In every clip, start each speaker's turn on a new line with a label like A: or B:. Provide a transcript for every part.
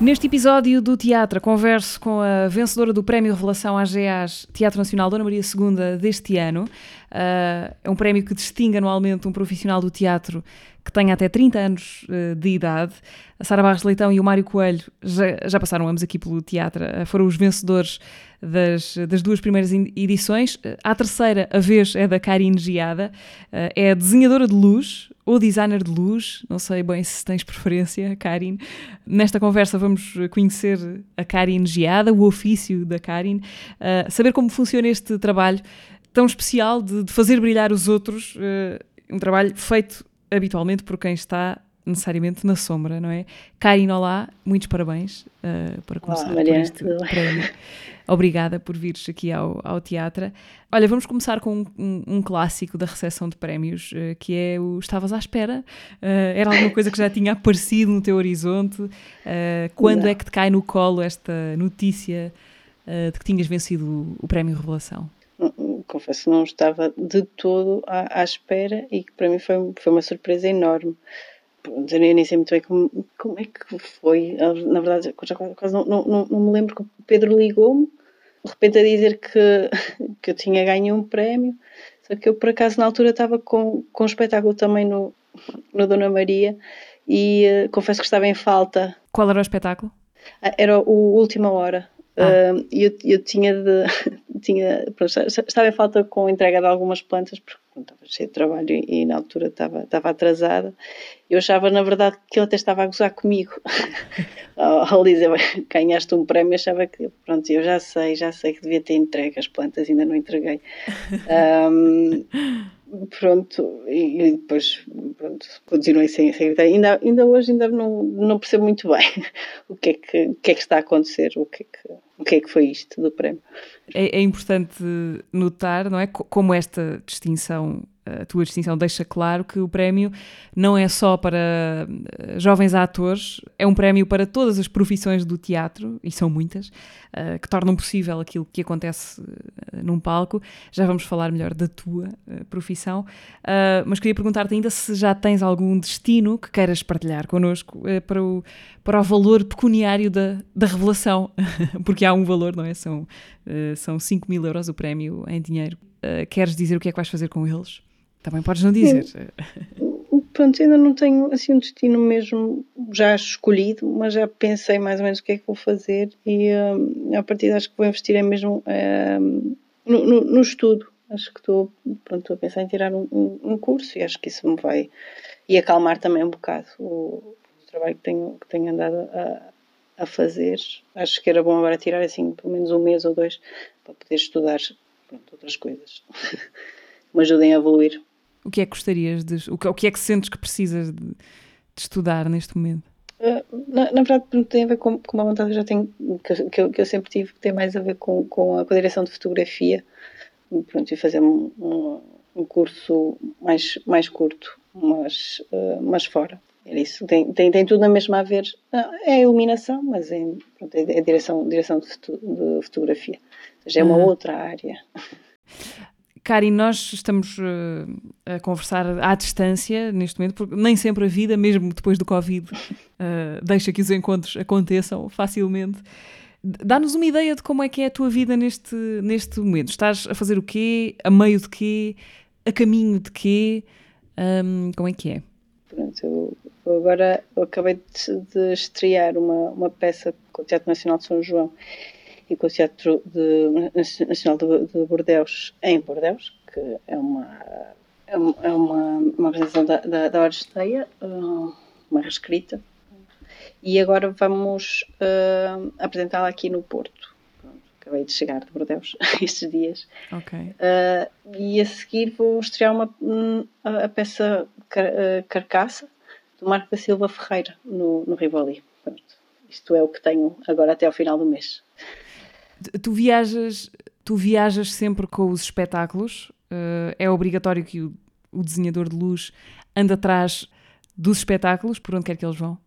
A: Neste episódio do Teatro, converso com a vencedora do Prémio Revelação AGAs Teatro Nacional Dona Maria II deste ano. Uh, é um prémio que distingue anualmente um profissional do teatro que tenha até 30 anos uh, de idade. A Sara Barros Leitão e o Mário Coelho já, já passaram ambos aqui pelo teatro, uh, foram os vencedores das, das duas primeiras edições. A terceira, a vez, é da Karine Giada, é desenhadora de luz, ou designer de luz, não sei bem se tens preferência, Karin. Nesta conversa vamos conhecer a Karin Giada, o ofício da Karin, uh, saber como funciona este trabalho tão especial de, de fazer brilhar os outros, uh, um trabalho feito habitualmente por quem está necessariamente na sombra, não é? Karin, olá, muitos parabéns uh, para começar
B: olá, Maria,
A: por este prémio. Obrigada por vires aqui ao, ao teatro. Olha, vamos começar com um, um, um clássico da recepção de prémios, uh, que é o Estavas à Espera. Uh, era alguma coisa que já tinha aparecido no teu horizonte? Uh, quando Não. é que te cai no colo esta notícia de que tinhas vencido o, Prémio Revelação?
B: Confesso que não estava de todo à, à espera e que para mim foi, foi uma surpresa enorme eu nem sei muito bem como, como é que foi. Na verdade, já quase não, não, não me lembro que o Pedro ligou-me de repente a dizer que, que eu tinha ganho um prémio. Só que eu, por acaso, na altura estava com, com um espetáculo também no, no Dona Maria e uh, confesso que estava em falta.
A: Qual era o espetáculo?
B: Ah, era o Última Hora. Ah. Uh, eu, eu tinha de. tinha, pronto, estava em falta com a entrega de algumas plantas, porque estava cheio de trabalho e, e, na altura estava, estava atrasada. Eu achava, na verdade, que ele até estava a gozar comigo. Ao dizer, ganhaste um prémio, achava que, pronto, eu já sei, já sei que devia ter entregue as plantas, ainda não entreguei. Um, pronto, e, depois pronto, continuei sem acreditar. Ainda, ainda hoje ainda não, não percebo muito bem o que, é que, o que é que está a acontecer, o que é que, o que, é que foi isto do prémio.
A: É, é importante notar, não é? Como esta distinção a tua distinção deixa claro que o prémio não é só para eh, jovens atores, é um prémio para todas as profissões do teatro, e são muitas, uh, que tornam possível aquilo que acontece uh, num palco. Já vamos falar melhor da tua profissão, mas queria perguntar-te ainda se já tens algum destino que queiras partilhar connosco para, o, para o valor pecuniário da, da revelação, porque há um valor, não é? São, são 5 mil euros o prémio em dinheiro. queres dizer o que é que vais fazer com eles? Também podes não dizer.
B: Pronto, ainda não tenho assim um destino mesmo já escolhido, mas já pensei mais ou menos o que é que vou fazer e um, a partir acho que vou investir é mesmo um, no, no, no, estudo. Acho que estou, pronto, estou a pensar em tirar um, um, curso e acho que isso me vai e acalmar também um bocado o, o trabalho que tenho, que tenho andado a, a fazer. Acho que era bom agora tirar assim pelo menos um mês ou dois para poder estudar pronto, outras coisas que me ajudem a evoluir.
A: O que é que gostarias de. O que, o que é que sentes que precisas de, de estudar neste momento?
B: Uh, na, na, verdade, tem a ver com, com uma vontade que eu já tenho, que, que, eu, que eu sempre tive, que tem mais a ver com, com, a, a direção de fotografia. Pronto, e fazer um, um, um, curso mais, mais curto, mas, uh, mas fora. É isso. Tem, tem, tem tudo na mesma a ver. É a iluminação, mas é, pronto, é, é direção, direção de, de fotografia. Ou seja, é uma uhum. outra área.
A: Kari, nós estamos uh, a conversar à distância neste momento, porque nem sempre a vida, mesmo depois do Covid, uh, deixa que os encontros aconteçam facilmente. Dá-nos uma ideia de como é que é a tua vida neste, neste momento. Estás a fazer o quê? A meio de quê? A caminho de quê? Um, como é que é?
B: Pronto, eu agora eu acabei de, de estrear uma, uma peça com o Teatro Nacional de São João e com o Teatro de, Nacional de, de Bordeus em Bordeus, que é uma, é uma, é uma apresentação da, da, da Oresteia, uh, uma reescrita. E agora vamos uh, apresentá-la aqui no Porto. acabei de chegar de Bordeus estes dias.
A: Ok.
B: Uh, e a seguir vou estrear uma, a, a peça car, Carcaça, do Marco da Silva Ferreira, no, no Rivoli. Pronto. Isto é o que tenho agora até ao final do mês.
A: Tu viajas, tu viajas sempre com os espetáculos? Uh, é obrigatório que o, o, desenhador de luz ande atrás dos espetáculos, por onde quer que eles vão?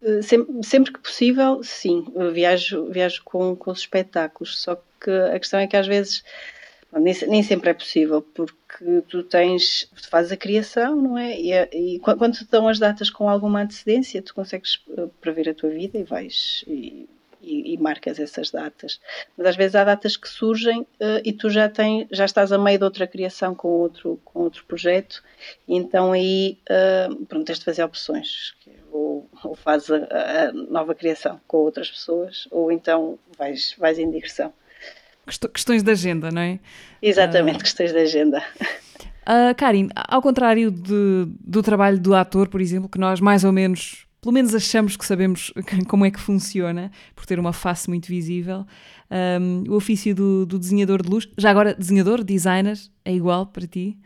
B: Uh, sempre, sempre, que possível, sim. Eu viajo, viajo com, com os espetáculos, só que a questão é que às vezes nem, nem, sempre é possível, porque tu tens, tu fazes a criação, não é? E, e, quando te dão as datas com alguma antecedência, tu consegues eh, prever a tua vida e vais e, e, e marcas essas datas. Mas às vezes há datas que surgem uh, e tu já, tens, já estás a meio de outra criação com outro, com outro projeto, e então aí uh, pronto, tens de fazer opções. É ou, ou fazes a, a nova criação com outras pessoas, ou então vais, vais em digressão.
A: Questões de agenda, não é?
B: Exatamente, uh, questões de agenda.
A: Uh, Karin, ao contrário de, do trabalho do ator, por exemplo, que nós mais ou menos, pelo menos achamos que sabemos como é que funciona, por ter uma face muito visível, um, o ofício do, do, desenhador de luz, já agora desenhador, designer, é igual para ti?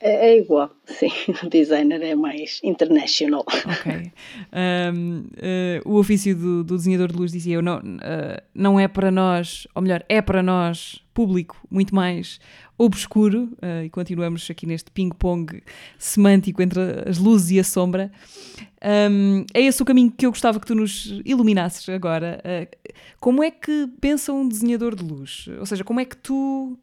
B: É, é igual, sim. O designer é mais international.
A: Ok. Um, uh, eh, o ofício do, do, desenhador de luz, dizia eu, não, uh, não é para nós, ou melhor, é para nós, público, muito mais obscuro, uh, e continuamos aqui neste ping-pong semântico entre as luzes e a sombra. Um, é esse o caminho que eu gostava que tu nos iluminasses agora. como é que pensa um desenhador de luz? Ou seja, como é que tu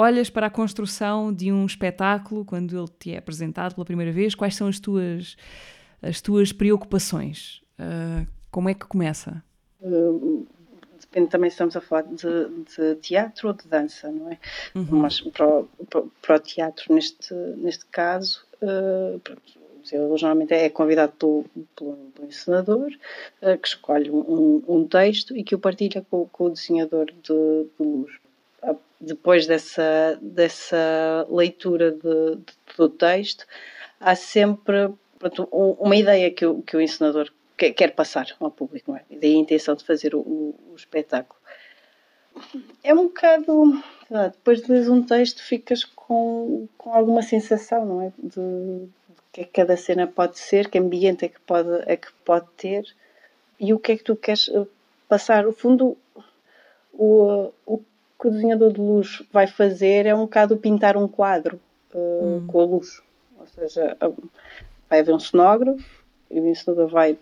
A: olhas para a construção de um espetáculo quando ele te é apresentado pela primeira vez? Quais são as tuas, as tuas preocupações? Uh, como é que começa?
B: Uh, depende também se estamos a falar de, de, teatro ou de dança, não é? Uhum. Mas para o, para o, teatro, neste, neste caso, uh, pronto, ele normalmente é convidado pelo, pelo, pelo encenador, uh, que escolhe um, um, texto e que o partilha com, com o desenhador de, de luz depois dessa, dessa leitura de, de, do texto, há sempre pronto, uma ideia que o, que o encenador quer, quer passar ao público, não é? Daí a intenção de fazer o, o, espetáculo. É um bocado. Depois de ler um texto, ficas com, com alguma sensação, não é? De, de que cada cena pode ser, que ambiente é que pode, é que pode ter e o que é que tu queres eh, passar. O fundo, o, o que o desenhador de luz vai fazer é um bocado pintar um quadro uh, hum. com a luz. Ou seja, vai haver um cenógrafo e o encenador vai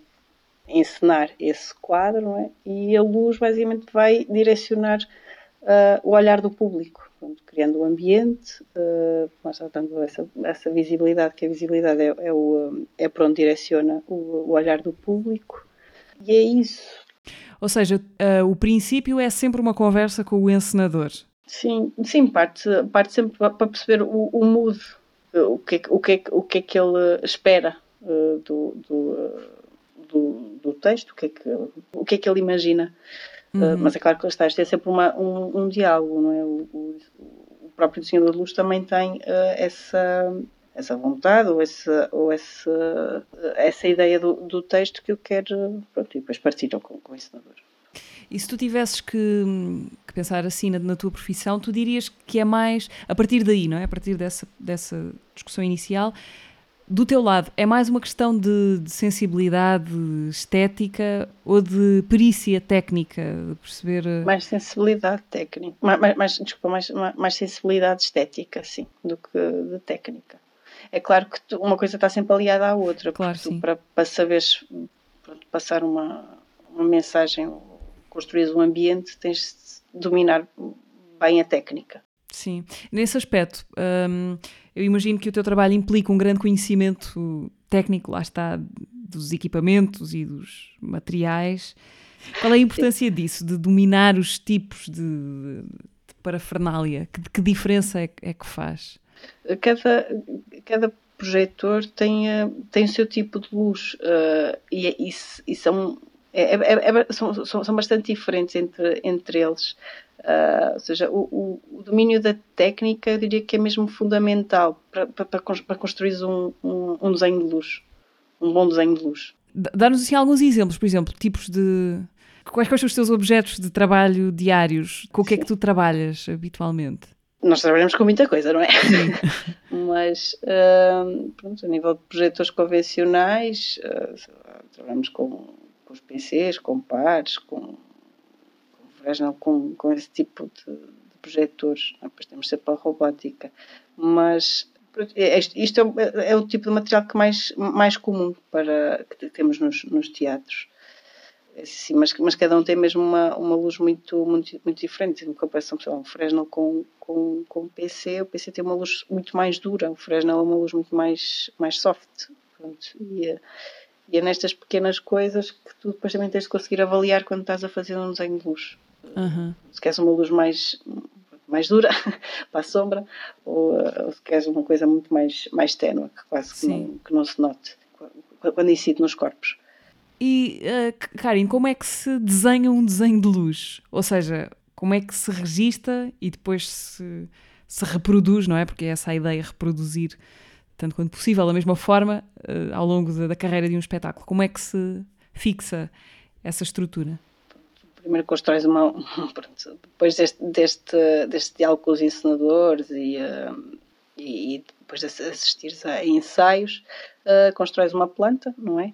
B: encenar esse quadro não é? e a luz basicamente vai direcionar uh, o olhar do público, portanto, criando o um ambiente, uh, mas dando essa, essa visibilidade, que a visibilidade é, é, o, é para onde direciona o, o olhar do público. E é isso.
A: Ou seja, uh, o princípio é sempre uma conversa com o encenador.
B: Sim, sim parte, parte sempre para perceber o, o mood, o que, é o, que é, o que é que ele espera uh, do, do, do, do, texto, o que, é que, o que é que ele imagina. Uhum. Uh, mas é claro que está, isto é sempre uma, um, um diálogo, não é? O, o, o próprio desenhador de luz também tem essa essa vontade ou essa, ou essa, essa ideia do, do texto que eu quero, pronto, e depois partilham com, com o ensinador.
A: E se tu tivesses que, que, pensar assim na, na, tua profissão, tu dirias que é mais, a partir daí, não é? A partir dessa, dessa discussão inicial, do teu lado, é mais uma questão de, de sensibilidade estética ou de perícia técnica, de perceber... Eh,
B: mais sensibilidade técnica, mais, mais, desculpa, mais, mais sensibilidade estética, sim, do que de técnica. É claro que tu, uma coisa está sempre aliada à outra,
A: claro,
B: tu, para, para saberes pronto, passar uma, uma mensagem, construir um ambiente, tens de dominar bem a técnica.
A: Sim, nesse aspecto, hum, eu imagino que o teu trabalho implica um grande conhecimento técnico, lá está, dos equipamentos e dos materiais. Qual é a importância disso, de dominar os tipos de, de parafernália? Que, que diferença é, é que faz?
B: Cada, cada projetor tem, eh, tem o seu tipo de luz uh, e, e, e são, é, é, é, são, são, bastante diferentes entre, entre eles. Uh, ou seja, o, o, domínio da técnica eu diria que é mesmo fundamental para, para, para construir um, um, um, desenho de luz, um bom desenho de luz.
A: Dá-nos assim alguns exemplos, por exemplo, tipos de. Quais, quais são os teus objetos de trabalho diários? Com o que é que tu trabalhas habitualmente?
B: Nós trabalhamos com muita coisa, não é? Mas, uh, pronto, a nível de projetores convencionais, uh, trabalhamos com, com, os PCs, com pares, com, com, com, com esse tipo de, de projetores. É? Depois temos sempre a robótica. Mas é, isto é, é, o tipo de material que mais, mais comum para, que temos nos, nos teatros. Sim, mas, mas cada um tem mesmo uma, uma luz muito, muito, muito diferente. Em comparação, por exemplo, um Fresnel com, com, com o PC, o PC tem uma luz muito mais dura, o Fresnel é uma luz muito mais, mais soft. Pronto. E, e é nestas pequenas coisas que tu depois também tens de conseguir avaliar quando estás a fazer um desenho de luz.
A: Uhum.
B: Se queres uma luz mais, mais dura para a sombra ou, ou, se queres uma coisa muito mais, mais ténue, que quase que não, que não, se note quando incide nos corpos.
A: E, uh, Karin, como é que se desenha um desenho de luz? Ou seja, como é que se registra e depois se, se reproduz, não é? Porque é essa a ideia, reproduzir tanto quanto possível, da mesma forma, uh, ao longo da, da, carreira de um espetáculo. Como é que se fixa essa estrutura?
B: Primeiro constróis uma. Depois deste, deste, deste diálogo com os encenadores e, uh, e, depois de assistires a ensaios, uh, constróis uma planta, não é?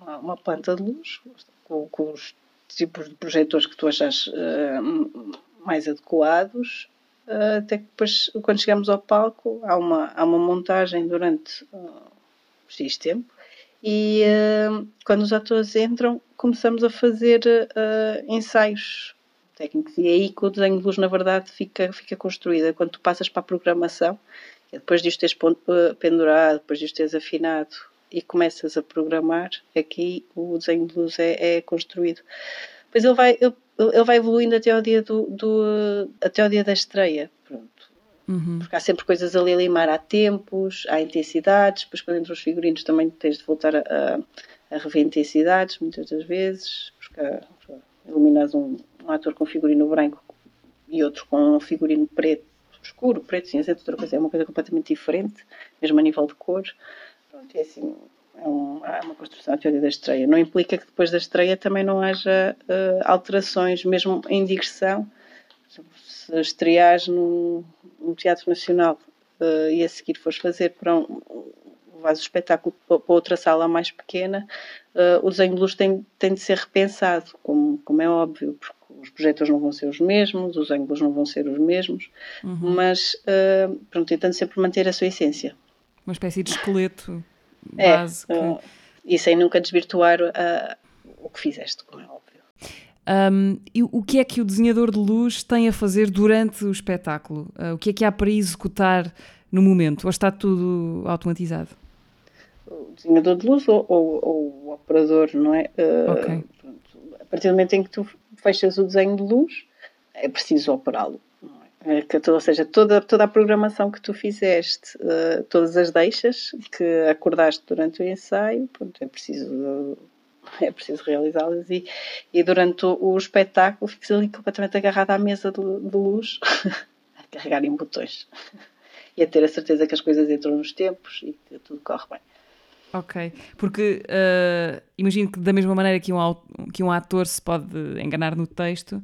B: Uma, uma, planta de luz, com, com, os tipos de projetores que tu achas mais adequados ah, até que depois, quando chegamos ao palco, há uma, há uma montagem durante uh, X tempo e uh, quando os atores entram, começamos a fazer uh, ensaios técnicos e é aí que o desenho de luz, na verdade, fica, fica construído. Quando tu passas para a programação, depois de os teres pendurado, depois de os teres afinado e começas a programar, aqui o desenho de luz é, é construído. Pois ele vai, ele ele vai evoluindo até ao dia do, do até ao dia da estreia. Pronto. Uhum. Porque há sempre coisas ali a limar, há tempos, há intensidades, depois quando entram os figurinos também tens de voltar a, a, a rever intensidades, muitas das vezes, porque iluminas um, um ator com figurino branco e outro com um figurino preto, escuro, preto, cinzento, outra coisa, é uma coisa completamente diferente, mesmo a nível de cor. Pronto, é assim, é, um, é uma construção à teoria da estreia. Não implica que depois da estreia também não haja uh, alterações, mesmo em digressão. Se estreares num, teatro nacional uh, e a seguir fores fazer para um, vais o espetáculo para outra sala mais pequena, uh, o desenho de luz tem, tem de ser repensado, como, como é óbvio, porque os projetores não vão ser os mesmos, os ângulos não vão ser os mesmos, uhum. mas uh, pronto, tentando sempre manter a sua essência.
A: Uma espécie de esqueleto base. É.
B: E sem nunca desvirtuar uh, o que fizeste, como é óbvio.
A: Um, e o que é que o desenhador de luz tem a fazer durante o espetáculo? Uh, o que é que há para executar no momento? Ou está tudo automatizado?
B: O desenhador de luz ou, ou, ou o operador, não é? Uh, okay. a partir do momento em que tu fechas o desenho de luz, é preciso operá-lo. É ou seja, toda, toda a programação que tu fizeste, uh, todas as deixas que acordaste durante o ensaio, pronto, é preciso, é preciso realizá-las e, e durante o, o espetáculo ficas ali completamente agarrado à mesa de, de luz, a carregar em botões e a ter a certeza que as coisas entram nos tempos e que tudo corre bem.
A: Ok, porque uh, imagino que da mesma maneira que um, que um ator se pode enganar no texto,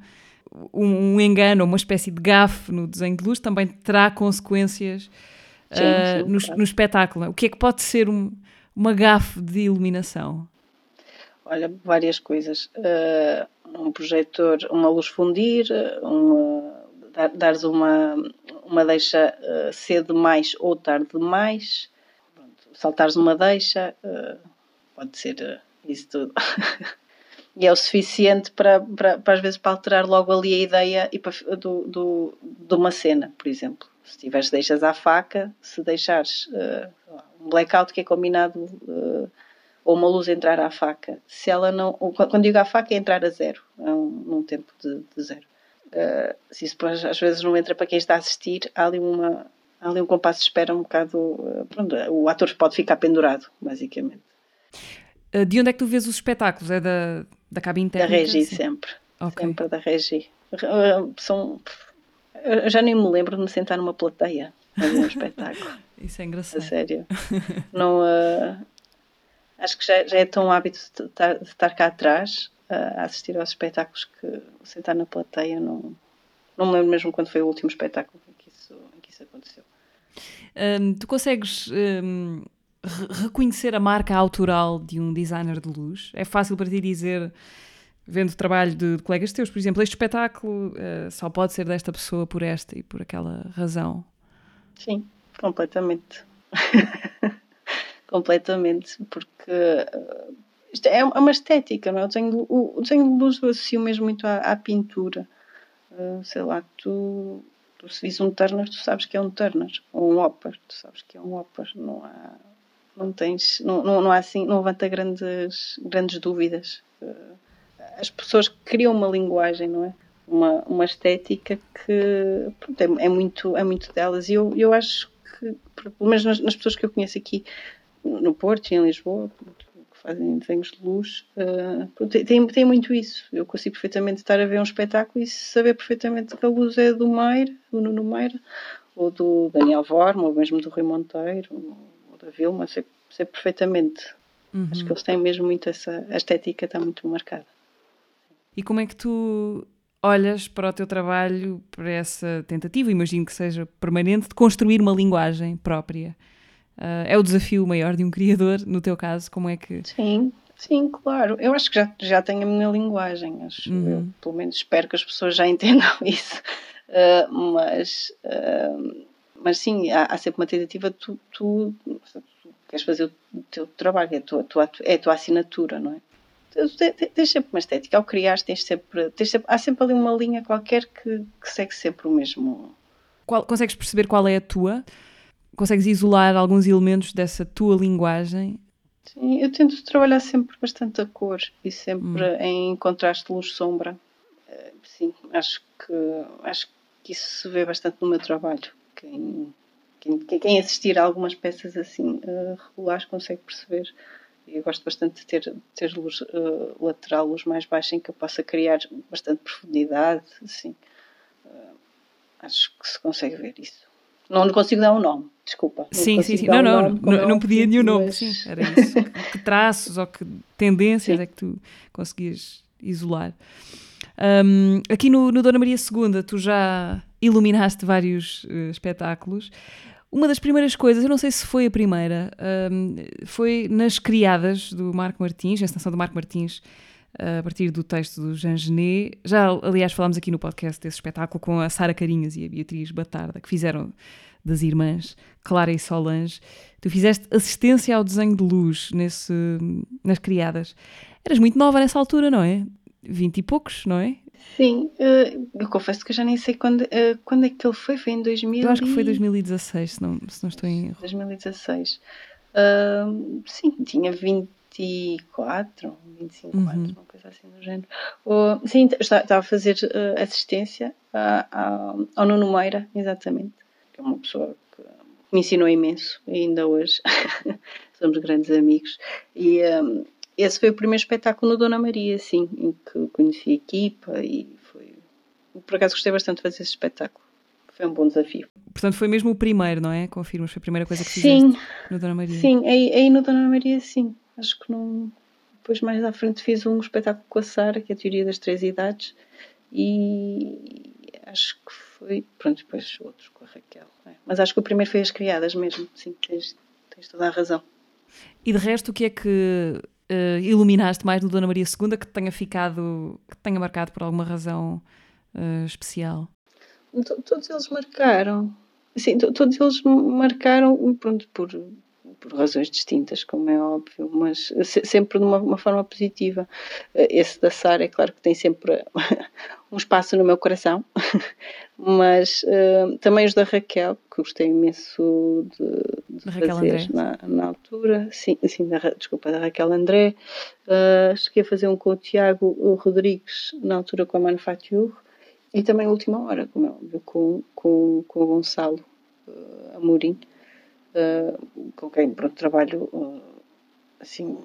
A: um, um engano, uma espécie de gafe no desenho de luz também terá consequências sim, uh, sim, no, claro. no, espetáculo. O que é que pode ser um, uma gafe de iluminação?
B: Olha, várias coisas. Uh, um projetor, uma luz fundir, uma, dar, dares uma, uma deixa uh, cedo demais ou tarde demais, saltares uma deixa, uh, pode ser isso tudo. e é o suficiente para, para, para, às vezes para alterar logo ali a ideia e para, do, do, de uma cena, por exemplo. Se tiveres deixas à faca, se deixares uh, um blackout que é combinado uh, ou uma luz entrar à faca, se ela não. Quando digo à faca é entrar a zero, é um, num tempo de, de zero. Uh, se isso às vezes não entra para quem está a assistir, há ali uma. Há ali um compasso de espera um bocado. Pronto, o ator pode ficar pendurado, basicamente.
A: De onde é que tu vês os espetáculos? É da, da cabine
B: técnica? Da Regi, sempre. Okay. Sempre da Regi. Uh, são... Eu já nem me lembro de me sentar numa plateia a ver um espetáculo.
A: Isso é engraçado. A
B: sério. Não, uh, acho que já, já, é tão hábito de estar, de estar cá atrás uh, a assistir aos espetáculos que sentar na plateia não, não me lembro mesmo quando foi o último espetáculo em que isso, em que isso aconteceu.
A: Tu consegues reconhecer a marca autoral de um designer de luz? É fácil para ti dizer, vendo o trabalho de, de colegas teus, por exemplo, este espetáculo uh, só pode ser desta pessoa por esta e por aquela razão?
B: Sim, completamente. completamente, porque uh, isto é uma estética, não é? O desenho, o, o desenho de luz eu associo mesmo muito à, à pintura. Uh, sei lá, tu, tu se vis um Turner, tu sabes que é um Turner, ou um Hopper, tu sabes que é um Hopper, não há, não tens, não, não, não há assim, não levanta grandes, grandes dúvidas. Uh, as pessoas criam uma linguagem, não é? Uma, uma estética que pronto, é, é, muito, é muito delas e eu, eu acho que, pelo menos nas, nas pessoas que eu conheço aqui no Porto e em Lisboa, fazem desenhos de luz, uh, tem, tem muito isso. Eu consigo perfeitamente estar a ver um espetáculo e saber perfeitamente que a luz é do Meira, do Nuno Meira, ou do Daniel Vorma, ou mesmo do Rui Monteiro, da Vilma, sei, sei perfeitamente. Uhum. Acho que eles têm mesmo muito essa. A estética está muito marcada.
A: E como é que tu olhas para o teu trabalho, para essa tentativa, imagino que seja permanente, de construir uma linguagem própria? Uh, é o desafio maior de um criador, no teu caso, como é que...
B: Sim, sim, claro. Eu acho que já, já tenho a minha linguagem, acho uhum. eu, pelo menos espero que as pessoas já entendam isso. Uh, mas, uh, mas sim, há, há, sempre uma tentativa, tu, tu, tu, queres fazer o teu trabalho, é a tua, tua, é a tua assinatura, não é? Tens sempre uma estética, ao criar tens sempre, tens sempre, há sempre ali uma linha qualquer que, que segue sempre o mesmo.
A: Qual, consegues perceber qual é a tua? consegues isolar alguns elementos dessa tua linguagem?
B: Sim, eu tento trabalhar sempre bastante a cor e sempre hum. em contraste luz-sombra. Eh, sim, acho que, acho que isso se vê bastante no meu trabalho. Quem, quem, quem assistir a algumas peças assim uh, regulares consegue perceber. Eu gosto bastante de ter, ter luz uh, lateral, luz mais baixa, em que eu possa criar bastante profundidade. Assim. Uh, acho que se consegue ver isso. Não consigo dar um nome, desculpa.
A: Sim, sim, sim. Não, não, nome, não, não podia nenhum nome. Mas... Sim, era isso. que, que traços ou que tendências sim. é que tu conseguias isolar? Um, aqui no, no, Dona Maria II, tu já iluminaste vários uh, espetáculos. Uma das primeiras coisas, eu não sei se foi a primeira, um, foi nas Criadas do Marco Martins, a encenação do Marco Martins, a partir do texto do Jean Genet. Já, aliás, falámos aqui no podcast desse espetáculo com a Sara Carinhas e a Beatriz Batarda, que fizeram das irmãs Clara e Solange. Tu fizeste assistência ao desenho de luz nesse, nas criadas. Eras muito nova nessa altura, não é? Vinte e poucos, não é?
B: Sim, eh, eu confesso que eu já nem sei quando, eh, quando é que ele foi, foi em 2000
A: Eu acho que foi 2016, se não, se não estou em erro.
B: 2016. Uh, sim, tinha 20 24, 25 uhum. anos, uma coisa assim do género. Uh, sim, estava a fazer uh, assistência a, a, ao Nuno Meira, exatamente, que é uma pessoa que me ensinou imenso e ainda hoje somos grandes amigos. E um, esse foi o primeiro espetáculo no Dona Maria, sim, em que conheci a equipa e foi. Por acaso gostei bastante de fazer esse espetáculo. Foi um bom desafio.
A: Portanto, foi mesmo o primeiro, não é? Confirmas, foi a primeira coisa que fizeste sim, no Dona Maria.
B: Sim, aí, aí no Dona Maria, sim. Acho que não. Depois, mais à frente, fiz um espetáculo com a Sara, que é a teoria das três idades, e acho que foi. Pronto, depois outros com a Raquel. É. Mas acho que o primeiro foi as criadas mesmo. Sim, tens, tens toda a razão.
A: E de resto, o que é que uh, iluminaste mais no Dona Maria II que tenha ficado, que tenha marcado por alguma razão uh, especial?
B: Todos eles marcaram. Sim, todos eles marcaram pronto, por, por razões distintas, como é óbvio, mas sempre de uma, uma forma positiva. Eh, esse da Sara, é claro que tem sempre um espaço no meu coração, mas uh, também os da Raquel, que gostei imenso de, de fazer na, na, altura. Sim, sim da, desculpa, da Raquel André. Uh, cheguei a fazer um com o Tiago Rodrigues, na altura com a Manufacture, e também a última hora, como é óbvio, com, com, com o Gonçalo uh, Amorim uh, com quem pronto, trabalho uh, assim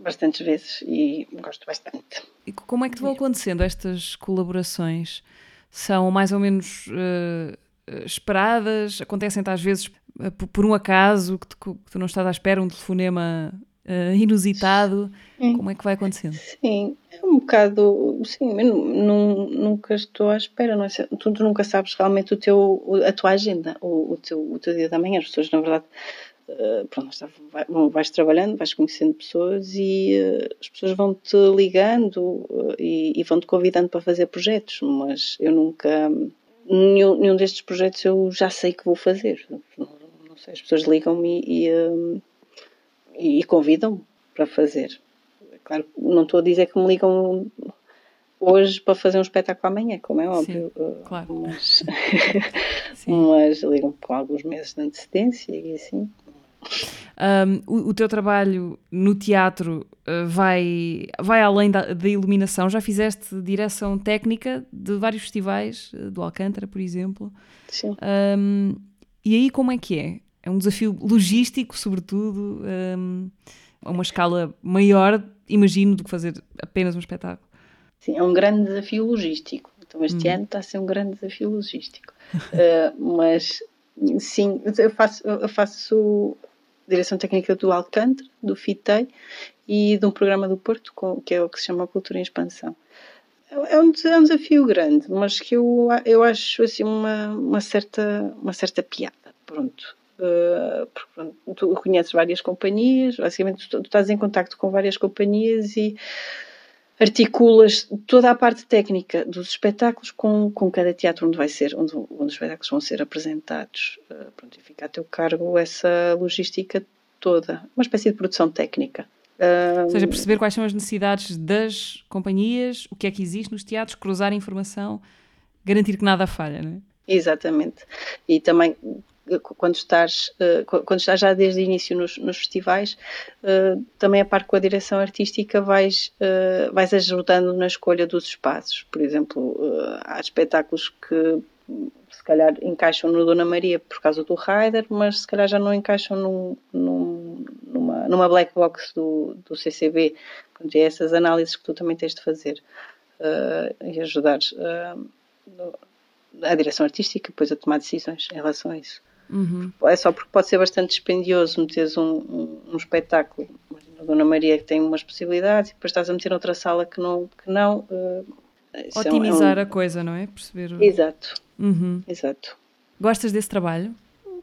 B: bastantes vezes e gosto bastante.
A: E como é que te vão acontecendo estas colaborações? São mais ou menos uh, esperadas? Acontecem-te às vezes por um acaso que tu, que tu, não estás à espera, um telefonema inusitado? Sim. Como é que vai acontecendo?
B: Sim, é um bocado. Sim, nunca estou à espera, não é? Tu, nunca sabes realmente o teu, a tua agenda, o, o, teu, o teu dia da manhã. As pessoas, na verdade, uh, pronto, vais trabalhando, vais conhecendo pessoas e uh, as pessoas vão-te ligando uh, e, e vão-te convidando para fazer projetos, mas eu nunca. Nenhum, nenhum destes projetos eu já sei que vou fazer. Não, não sei, as pessoas ligam-me e, e, e convidam-me para fazer claro, não estou a dizer que me ligam hoje para fazer um espetáculo amanhã, como é óbvio.
A: Sim, claro.
B: Mas, mas ligam com alguns meses de antecedência e assim.
A: Um, o, o, teu trabalho no teatro uh, vai, vai além da, da, iluminação. Já fizeste direção técnica de vários festivais, uh, do Alcântara, por exemplo.
B: Sim.
A: Um, e aí como é que é? É um desafio logístico, sobretudo, um, a uma escala maior, imagino, do que fazer apenas um espetáculo.
B: Sim, é um grande desafio logístico. Então este hum. ano está a ser um grande desafio logístico. uh, mas sim, eu faço, eu faço direção técnica do Alcântara, do FITEI e de um programa do Porto, que é o que se chama Cultura em Expansão. É um, é um desafio grande, mas que eu, eu acho assim uma, uma, certa, uma certa piada. Pronto. Uh, pronto, tu conheces várias companhias, basicamente tu, tu estás em contato com várias companhias e articulas toda a parte técnica dos espetáculos com, com cada teatro onde vai ser, onde, onde os espetáculos vão ser apresentados. Uh, pronto, e fica a teu cargo essa logística toda, uma espécie de produção técnica.
A: Uh, Ou seja, perceber quais são as necessidades das companhias, o que é que existe nos teatros, cruzar informação, garantir que nada falha, não é?
B: Exatamente. E também quando estás, eh, quando estás já desde o início nos, nos festivais, eh, também a par com a direção artística vais, eh, vais ajudando na escolha dos espaços. Por exemplo, há espetáculos que se calhar encaixam no Dona Maria por causa do Rider, mas se calhar já não encaixam num, num, numa, numa black box do, do CCB. Portanto, é essas análises que tu também tens de fazer uh, e ajudar uh, a direção artística depois a tomar decisões em relação a isso.
A: Uhum.
B: É só porque pode ser bastante dispendioso meteres um, um, um espetáculo. A Dona Maria que tem umas possibilidades e depois estás a meter outra sala que não. Que não uh,
A: Otimizar é um... a coisa, não é? Perceber. O...
B: Exato.
A: Uhum.
B: Exato.
A: Gostas desse trabalho?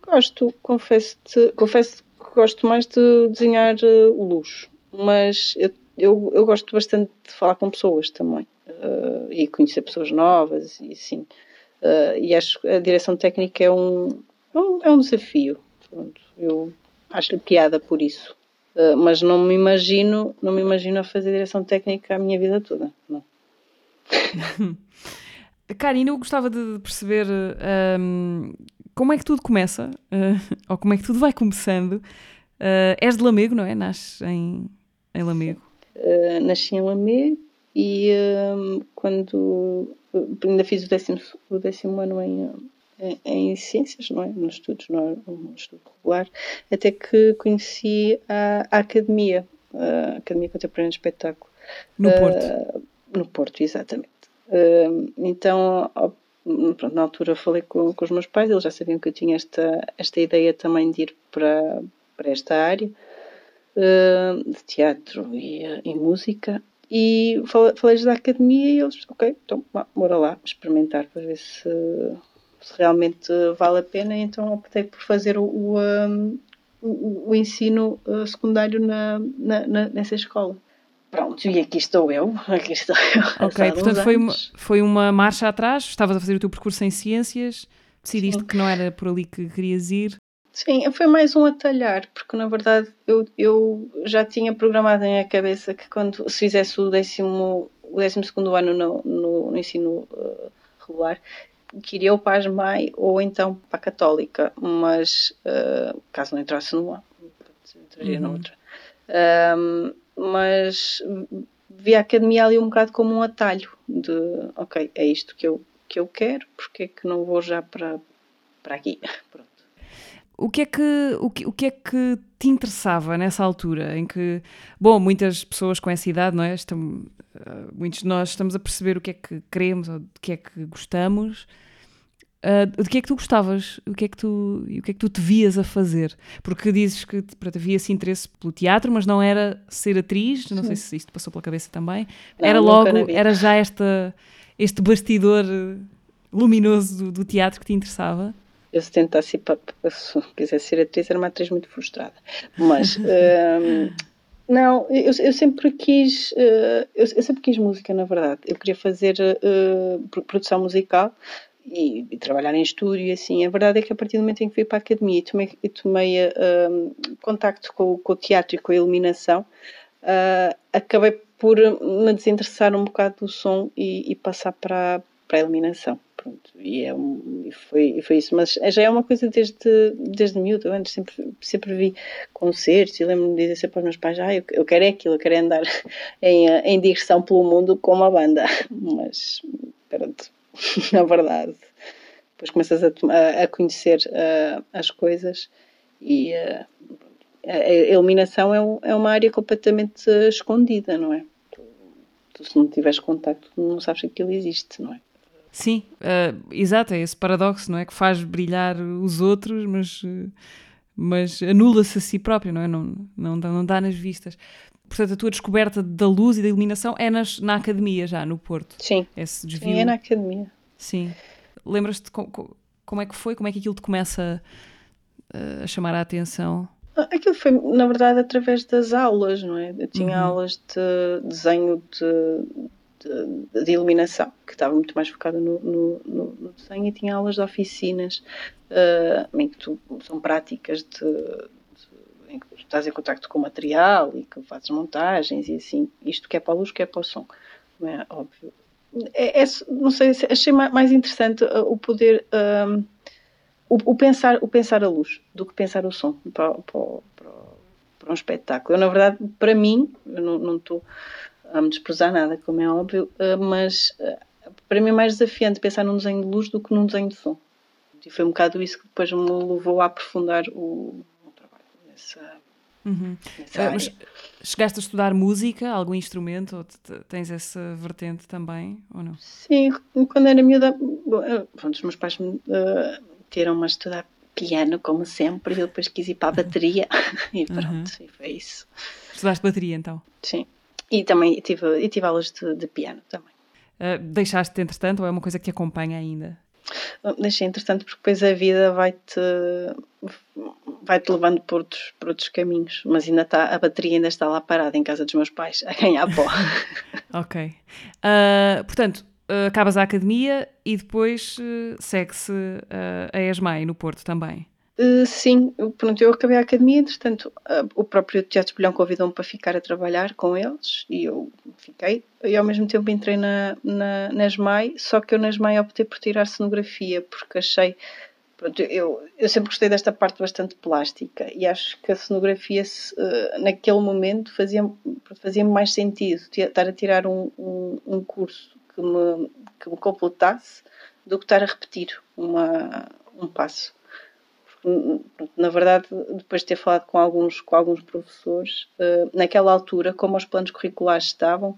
B: Gosto, confesso confesso que gosto mais de desenhar uh, luxo, mas eu, eu, eu, gosto bastante de falar com pessoas também uh, e conhecer pessoas novas e assim. Uh, e acho que a direção técnica é um, é um, é um desafio. Pronto, eu acho-lhe piada por isso. Uh, mas não me imagino, não me imagino a fazer direção técnica a minha vida toda. Não.
A: Karina, eu gostava de perceber um, como é que tudo começa, uh, ou como é que tudo vai começando. Uh, és de Lamego, não é? Nasces em, em Lamego.
B: Uh, nasci em Lamego e hum, quando ainda fiz o décimo, o décimo ano em, em, ciências, não é? Nos estudos, não é? Um estudo regular, até que conheci a, a Academia, a Academia Contemporânea de Espetáculo.
A: No Porto?
B: Uh, no Porto, exatamente. Uh, então, pronto, na altura falei com, com os meus pais, eles já sabiam que eu tinha esta, esta ideia também de ir para, para esta área uh, de teatro e, e música. E falei-lhes da academia e eles, ok, então bora lá experimentar para ver se, se realmente vale a pena, então optei por fazer o, o, um, o, o ensino uh, secundário na, na, na, nessa escola. Pronto, e aqui estou eu, aqui estou eu.
A: Ok, portanto foi uma, foi uma marcha atrás, estavas a fazer o teu percurso em ciências, decidiste Sim. que não era por ali que querias ir.
B: Sim, foi mais um atalhar, porque na verdade eu, eu já tinha programado em minha cabeça que quando se fizesse o décimo, o décimo segundo ano no, no, no ensino uh, regular, que iria ou para a SMAI ou então para a Católica, mas uh, caso não entrasse numa, entraria uhum. noutra. Um, mas vi a academia ali um bocado como um atalho de ok, é isto que eu, que eu quero, porque é que não vou já para, para aqui? Pronto.
A: O que, é que, o, que, o que é que te interessava nessa altura em que, bom, muitas pessoas com essa idade, não é? Estamos, uh, muitos de nós estamos a perceber o que é que queremos ou do que é que gostamos Uh, de que é que tu gostavas? O que é que tu, o que é que tu te vias a fazer? Porque dizes que pronto, havia esse interesse pelo teatro, mas não era ser atriz, não Sim. sei se isto passou pela cabeça também. Não, era logo, era já esta, este bastidor luminoso do, do, teatro que te interessava?
B: Eu se tentasse, se quisesse ser atriz, era uma atriz muito frustrada. Mas. um, não, eu, eu, sempre quis, uh, eu, eu, sempre quis música, na verdade. Eu queria fazer uh, produção musical, e, e, trabalhar em estúdio e assim. A verdade é que a partir do momento em que fui para a academia e tomei, e tomei uh, contacto com, com, o teatro e com a iluminação, uh, acabei por me desinteressar um bocado do som e, e passar para, para a iluminação. Pronto, e, é um, foi, foi isso. Mas já é uma coisa desde, desde miúdo. Eu antes sempre, sempre vi concertos e lembro-me de dizer sempre aos meus pais: ah, eu, eu quero é aquilo, eu quero é andar em, em digressão pelo mundo com uma banda. Mas, pronto, na verdade, depois começas a, a, conhecer uh, as coisas e uh, a iluminação é, um, é, uma área completamente escondida, não é? Tu, se não tiveres contacto, não sabes que aquilo existe, não é?
A: Sim, uh, exato, é esse paradoxo, não é? Que faz brilhar os outros, mas, mas anula-se a si próprio, não é? Não, não, não dá nas vistas. Portanto, a tua descoberta da luz e da iluminação é nas, na academia já, no Porto.
B: Sim.
A: Esse
B: desvio. Sim, é na academia.
A: Sim. Lembras-te como, como é que foi? Como é que aquilo te começa a, a chamar a atenção?
B: Aquilo foi, na verdade, através das aulas, não é? Eu tinha uhum. aulas de desenho de, de, de, iluminação, que estava muito mais focada no, no, no, desenho, e tinha aulas de oficinas, uh, em que tu, são práticas de, tu estás em contato com o material e que fazes montagens e assim, isto que é para a luz, que é para o som, não é óbvio. É, é não sei, achei mais interessante uh, o poder. Uh, o, o, pensar, o pensar a luz do que pensar o som para, para, para, para um espetáculo. Eu, na verdade, para mim, não estou a me desprezar nada, como é óbvio, uh, mas uh, para mim é mais desafiante pensar num desenho de luz do que num desenho de som. E foi um bocado isso que depois me levou a aprofundar o, o trabalho nessa,
A: uhum. uh, mas chegaste a estudar música, algum instrumento? Ou tens essa vertente também, ou não?
B: Sim, quando era miúda, pronto, os meus pais me meteram-me a estudar piano, como sempre, e eu depois quis ir para a bateria e pronto, uhum. e foi isso.
A: Estudaste bateria então?
B: Sim. E também tive, e tive aulas de, de piano também.
A: Uh, deixaste entretanto ou é uma coisa que te acompanha ainda?
B: Deixei entretanto porque depois a vida vai-te vai-te levando por outros, por outros caminhos, mas ainda está, a bateria ainda está lá parada em casa dos meus pais, a ganhar pó.
A: ok. Uh, portanto, acabas a academia e depois uh, segue-se uh, a ESMAI no Porto também.
B: Sim, eu, pronto, eu acabei a academia, entretanto, o próprio Teatro Espelhão convidou-me para ficar a trabalhar com eles e eu fiquei. E ao mesmo tempo entrei na, na, na ESMAI, só que eu na ESMAI optei por tirar cenografia, porque achei. Pronto, eu, eu sempre gostei desta parte bastante plástica e acho que a cenografia, naquele momento, fazia, fazia mais sentido estar a tirar um, um, um curso que me, que me completasse do que estar a repetir uma, um passo. Na verdade, depois de ter falado com alguns, com alguns professores, uh, naquela altura, como os planos curriculares estavam,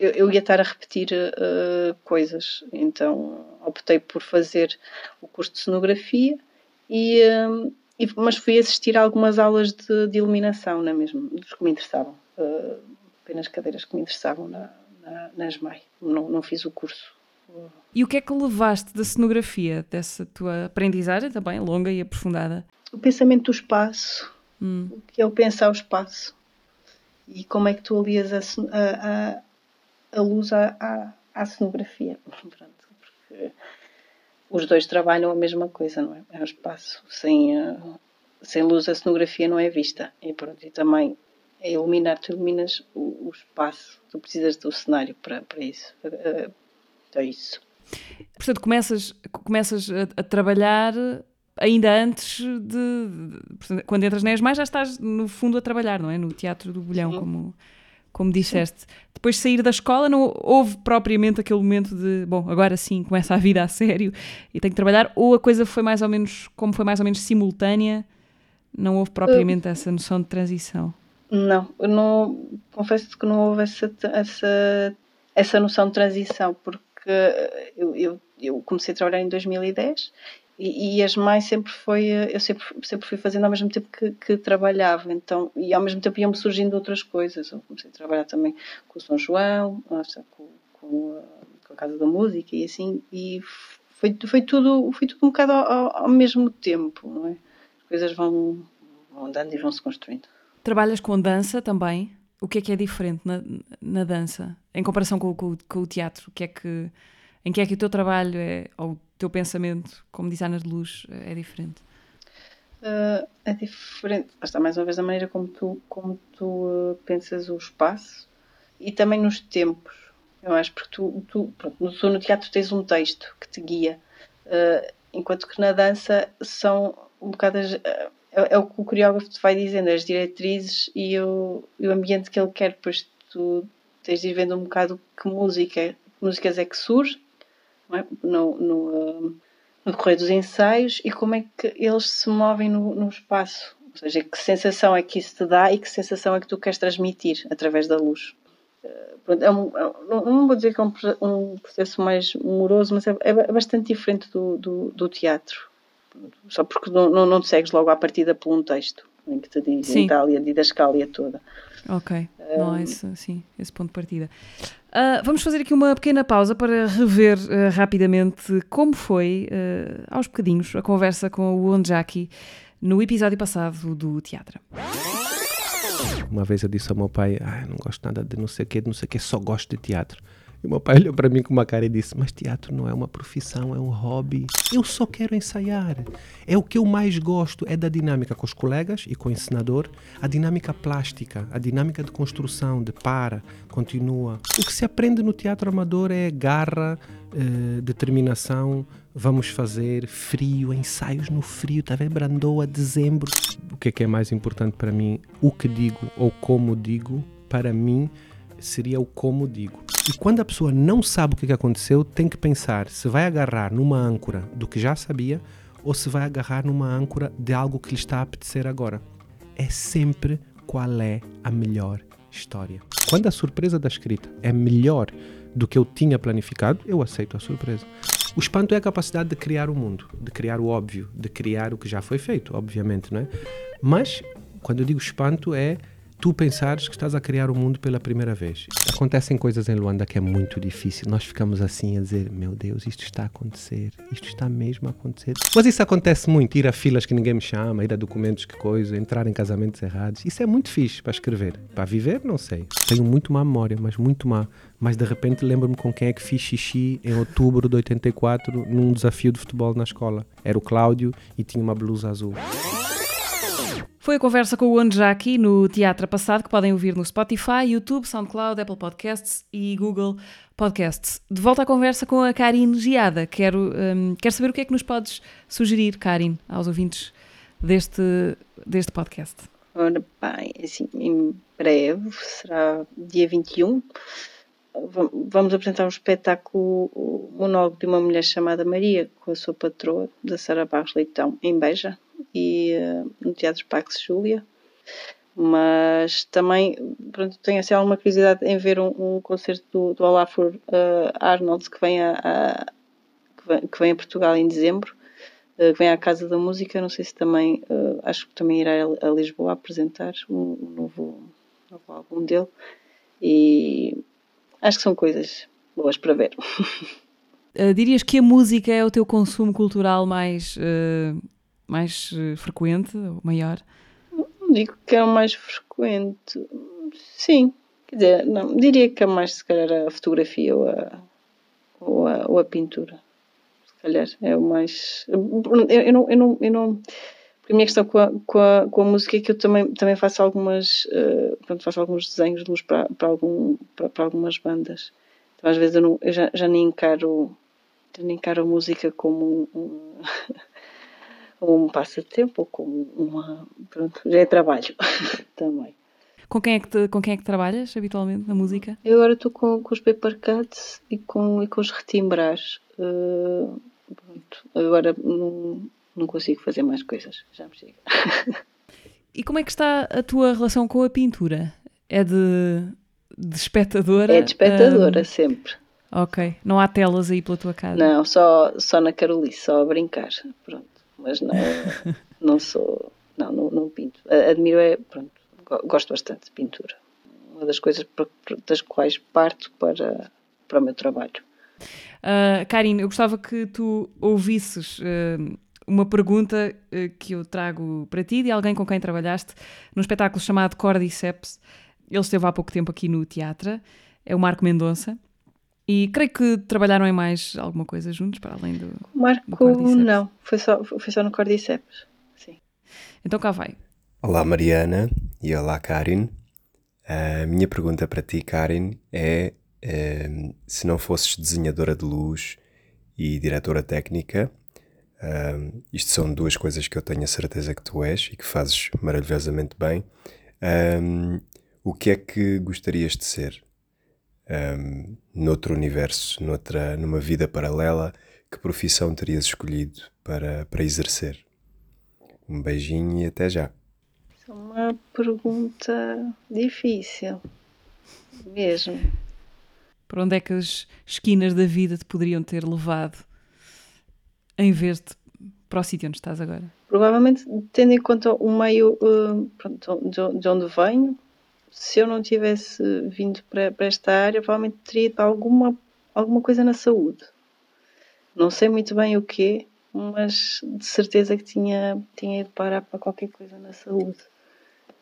B: eu, eu ia estar a repetir uh, coisas. Então optei por fazer o curso de cenografia e, uh, e mas fui assistir a algumas aulas de, de iluminação, não é mesmo? Dos que me interessavam. apenas cadeiras que me interessavam na, na, na SMAI. Não, não fiz o curso.
A: E o que é que levaste da cenografia, dessa tua aprendizagem também longa e aprofundada?
B: O pensamento do espaço, hum. o que é o pensar o espaço e como é que tu alias a, a, a luz à, à, à cenografia. Pronto, porque os dois trabalham a mesma coisa, não é? É um espaço. Sem, sem luz a cenografia não é vista. E pronto, e também é iluminar, tu iluminas o, o, espaço, tu precisas do cenário para, para isso. É, é isso.
A: Portanto, começas, começas a, a trabalhar ainda antes de, portanto, quando entras na ESMAI já estás no fundo a trabalhar, não é? No Teatro do Bolhão, como, como disseste. Sim. Depois de sair da escola não houve propriamente aquele momento de, bom, agora sim começa a vida a sério e tenho que trabalhar, ou a coisa foi mais ou menos, como foi mais ou menos simultânea, não houve propriamente essa noção de transição.
B: Não, eu não confesso que não houve essa, essa, essa noção de transição, porque eu, eu, eu comecei a trabalhar em 2010 e, e as mães sempre foi, eu sempre, sempre fui fazendo ao mesmo tempo que, que trabalhava, então, e ao mesmo tempo iam-me surgindo outras coisas. Eu comecei a trabalhar também com o São João, com, com, a, com a Casa da Música e assim, e foi, foi, tudo, foi tudo um bocado ao, ao mesmo tempo, não é? As coisas vão, vão andando e vão se construindo.
A: Trabalhas com dança também? O que é que é diferente na, na dança em comparação com, com, com, o teatro? O que é que, em que é que o teu trabalho é, ou o teu pensamento como designer de luz é diferente?
B: Uh, é diferente. Está mais uma vez a maneira como tu, como tu uh, pensas o espaço e também nos tempos. Eu acho porque tu, tu, pronto, no, teatro tens um texto que te guia, uh, enquanto que na dança são um bocado as, é, é, o que o coreógrafo te vai dizendo, as diretrizes e o, e o ambiente que ele quer, pois tu tens de ir vendo um bocado que música, que músicas é que surge é? no, no no decorrer dos ensaios e como é que eles se movem no, no espaço. Ou seja, que sensação é que isso te dá e que sensação é que tu queres transmitir através da luz. Eh, é um, é não vou dizer que é um, um processo mais moroso, mas é, é, bastante diferente do, do, do, teatro. Só porque não, não, não te segues logo à partida por um texto em que te diz Itália, didascália toda.
A: Ok, não há esse, sim, esse ponto de partida. Uh, vamos fazer aqui uma pequena pausa para rever uh, rapidamente como foi, uh, aos bocadinhos, a conversa com o Onjaki no episódio passado do teatro.
C: Uma vez eu disse ao meu pai: ah, não gosto nada de não sei o que, de não sei o que, só gosto de teatro. E meu pai olhou para mim com uma cara e disse: Mas teatro não é uma profissão, é um hobby. Eu só quero ensaiar. É o que eu mais gosto, é da dinâmica com os colegas e com o ensinador, a dinâmica plástica, a dinâmica de construção, de para, continua. O que se aprende no teatro amador é garra, eh, determinação. Vamos fazer frio, ensaios no frio, tá vendo? Brandoa, dezembro. O que é que é mais importante para mim? O que digo ou como digo, para mim seria o como digo. E quando a pessoa não sabe o que aconteceu, tem que pensar se vai agarrar numa âncora do que já sabia ou se vai agarrar numa âncora de algo que lhe está a apetecer agora. É sempre qual é a melhor história. Quando a surpresa da escrita é melhor do que eu tinha planificado, eu aceito a surpresa. O espanto é a capacidade de criar o mundo, de criar o óbvio, de criar o que já foi feito, obviamente, não é? Mas quando eu digo espanto é tu pensares que estás a criar o mundo pela primeira vez. Acontecem coisas em Luanda que é muito difícil. Nós ficamos assim a dizer: Meu Deus, isto está a acontecer, isto está mesmo a acontecer. Mas isso acontece muito: ir a filas que ninguém me chama, ir a documentos que coisa, entrar em casamentos errados. Isso é muito fixe para escrever. Para viver, não sei. Tenho muito má memória, mas muito má. Mas de repente lembro-me com quem é que fiz xixi em outubro de 84 num desafio de futebol na escola. Era o Cláudio e tinha uma blusa azul.
A: Foi a conversa com o Anjaki no Teatro Passado, que podem ouvir no Spotify, YouTube, SoundCloud, Apple Podcasts e Google Podcasts. De volta à conversa com a Karine Giada. Quero, um, quero saber o que é que nos podes sugerir, Karine, aos ouvintes deste, deste podcast.
B: Ora bem, assim, em breve, será dia 21, vamos apresentar um espetáculo, monólogo de uma mulher chamada Maria, com a sua patroa, da Sara Barros Leitão, em Beja, e uh, no Teatro Pax Júlia. Mas também pronto, tenho assim, alguma curiosidade em ver um, um concerto do, do Olafur uh, Arnold que vem a, a que, vem, que, vem, a Portugal em dezembro, uh, que vem à Casa da Música. Não sei se também, acho que também irá a, a Lisboa apresentar um, um novo, novo álbum dele. E acho que são coisas boas para ver.
A: Uh, dirias que a música é o teu consumo cultural mais uh, mais uh, frequente ou maior?
B: Digo que é o mais frequente. Sim. Quer dizer, não, diria que é mais se calhar a fotografia ou a, ou a, ou a pintura. Se calhar é o mais. Eu, eu, não, eu, não, eu não. a minha questão com a, com a, com a música é que eu também, também faço algumas. Uh, pronto, faço alguns desenhos de luz para, para, algum, para, para algumas bandas. Então às vezes eu, não, eu já, já nem encaro. Já nem encaro a música como um, como um passatempo ou como uma. Pronto, já é trabalho também.
A: Com quem, é que te, com quem é que trabalhas habitualmente na música?
B: Eu agora estou com, com os paper cuts e com, e com os retimbrar. Uh, pronto. Agora não, não consigo fazer mais coisas, já me chega.
A: e como é que está a tua relação com a pintura? É de, de espectadora?
B: É de espectadora, um... sempre.
A: Ok, não há telas aí pela tua casa?
B: Não, só, só na Carolice, só a brincar. Pronto mas não, não sou, não, não, não, pinto. Admiro é, pronto, gosto bastante de pintura. Uma das coisas das quais parto para, para o meu trabalho.
A: Uh, Karine, eu gostava que tu ouvisses uh, uma pergunta uh, que eu trago para ti, de alguém com quem trabalhaste num espetáculo chamado Cordyceps. Ele esteve há pouco tempo aqui no teatro, é o Marco Mendonça. E creio que trabalharam em mais alguma coisa juntos, para além do.
B: Marco, do não, foi só, foi só no Cordyceps. Sim.
A: Então cá vai.
D: Olá Mariana e olá Karin. A minha pergunta para ti, Karin, é um, se não fosses desenhadora de luz e diretora técnica, um, isto são duas coisas que eu tenho a certeza que tu és e que fazes maravilhosamente bem. Um, o que é que gostarias de ser? Um, noutro universo, noutra, numa vida paralela, que profissão terias escolhido para, para exercer? Um beijinho e até já.
B: É uma pergunta difícil, mesmo.
A: Para onde é que as esquinas da vida te poderiam ter levado em vez de para o sítio onde estás agora?
B: Provavelmente, tendo em conta o meio uh, pronto, de, onde venho, se eu não tivesse vindo para, para esta área, provavelmente teria alguma, alguma coisa na saúde. Não sei muito bem o quê, mas de certeza que tinha, tinha ido parar para qualquer coisa na saúde.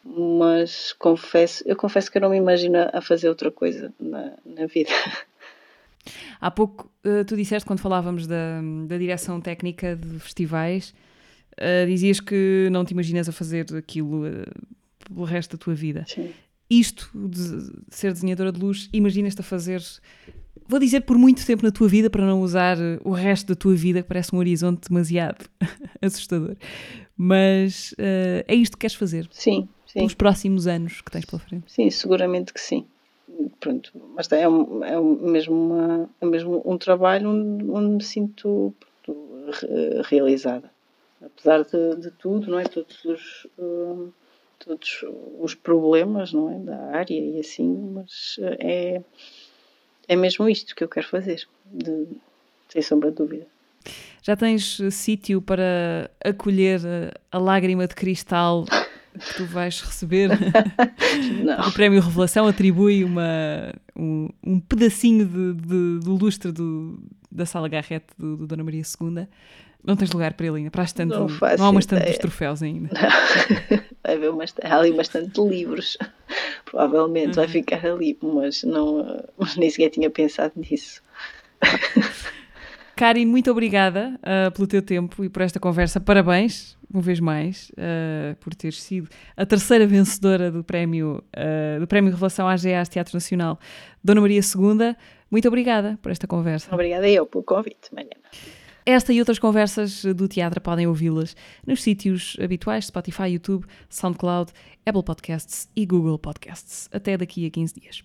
B: Mas confesso, eu confesso que eu não me imagino a fazer outra coisa na, na vida.
A: Há pouco uh, tu disseste, quando falávamos da, da direção técnica de festivais, uh, dizias que não te imaginas a fazer aquilo uh, pelo resto da tua vida.
B: Sim.
A: Isto de ser desenhadora de luz, imaginas-te a fazer vou dizer por muito tempo na tua vida, para não usar o resto da tua vida, que parece um horizonte demasiado assustador. Mas uh, é isto que queres fazer?
B: Sim, sim.
A: Pelos próximos anos que tens pela frente?
B: Sim, seguramente que sim. Pronto, mas é, um, é um, mesmo, uma, é mesmo um trabalho onde, onde me sinto pronto, realizada. Apesar de, de, tudo, não é? Todos os, uh, todos os problemas, não é? Da área e assim, mas é é mesmo isto que eu quero fazer, de, sem sombra de dúvida.
A: Já tens eh, sítio para acolher eh, a lágrima de cristal que tu vais receber? O Prémio Revelação atribui uma, um, um pedacinho de, de, do lustre do, da Sala Garrete do, do Dona Maria II. Não tens lugar para ele ainda, para a estante, não, não há uma estante dos troféus ainda.
B: Não. Vai haver uma, há ali bastante livros provavelmente uhum. vai ficar ali, mas não, nem sequer tinha pensado nisso.
A: Kari, muito obrigada uh, pelo teu tempo e por esta conversa. Parabéns, uma vez mais, uh, por teres sido a terceira vencedora do prémio, uh, do prémio Revelação AGAs Teatro Nacional, Dona Maria II. Muito obrigada por esta conversa.
B: Obrigada eu pelo convite, Mariana.
A: Esta e outras conversas do teatro podem ouvi-las nos sítios habituais Spotify, YouTube, SoundCloud, Apple Podcasts e Google Podcasts. Até daqui a 15 dias.